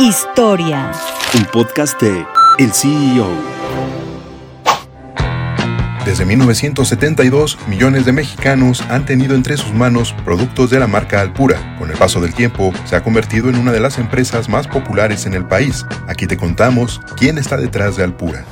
Historia. Un podcast de El CEO. Desde 1972, millones de mexicanos han tenido entre sus manos productos de la marca Alpura. Con el paso del tiempo, se ha convertido en una de las empresas más populares en el país. Aquí te contamos quién está detrás de Alpura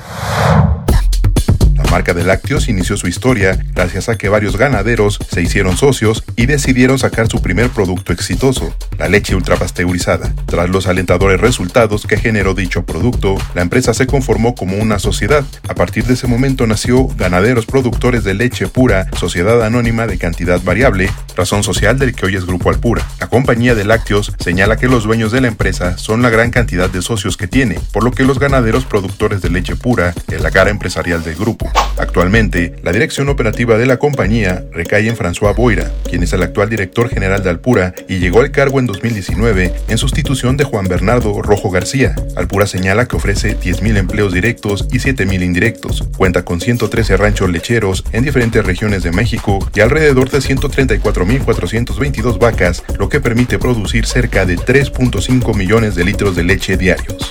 marca de lácteos inició su historia gracias a que varios ganaderos se hicieron socios y decidieron sacar su primer producto exitoso, la leche ultrapasteurizada. Tras los alentadores resultados que generó dicho producto, la empresa se conformó como una sociedad. A partir de ese momento nació Ganaderos Productores de Leche Pura, Sociedad Anónima de Cantidad Variable, razón social del que hoy es Grupo Alpura. La compañía de lácteos señala que los dueños de la empresa son la gran cantidad de socios que tiene, por lo que los ganaderos productores de leche pura es la cara empresarial del grupo. Actualmente, la dirección operativa de la compañía recae en François Boira, quien es el actual director general de Alpura y llegó al cargo en 2019 en sustitución de Juan Bernardo Rojo García. Alpura señala que ofrece 10.000 empleos directos y 7.000 indirectos. Cuenta con 113 ranchos lecheros en diferentes regiones de México y alrededor de 134.422 vacas, lo que permite producir cerca de 3.5 millones de litros de leche diarios.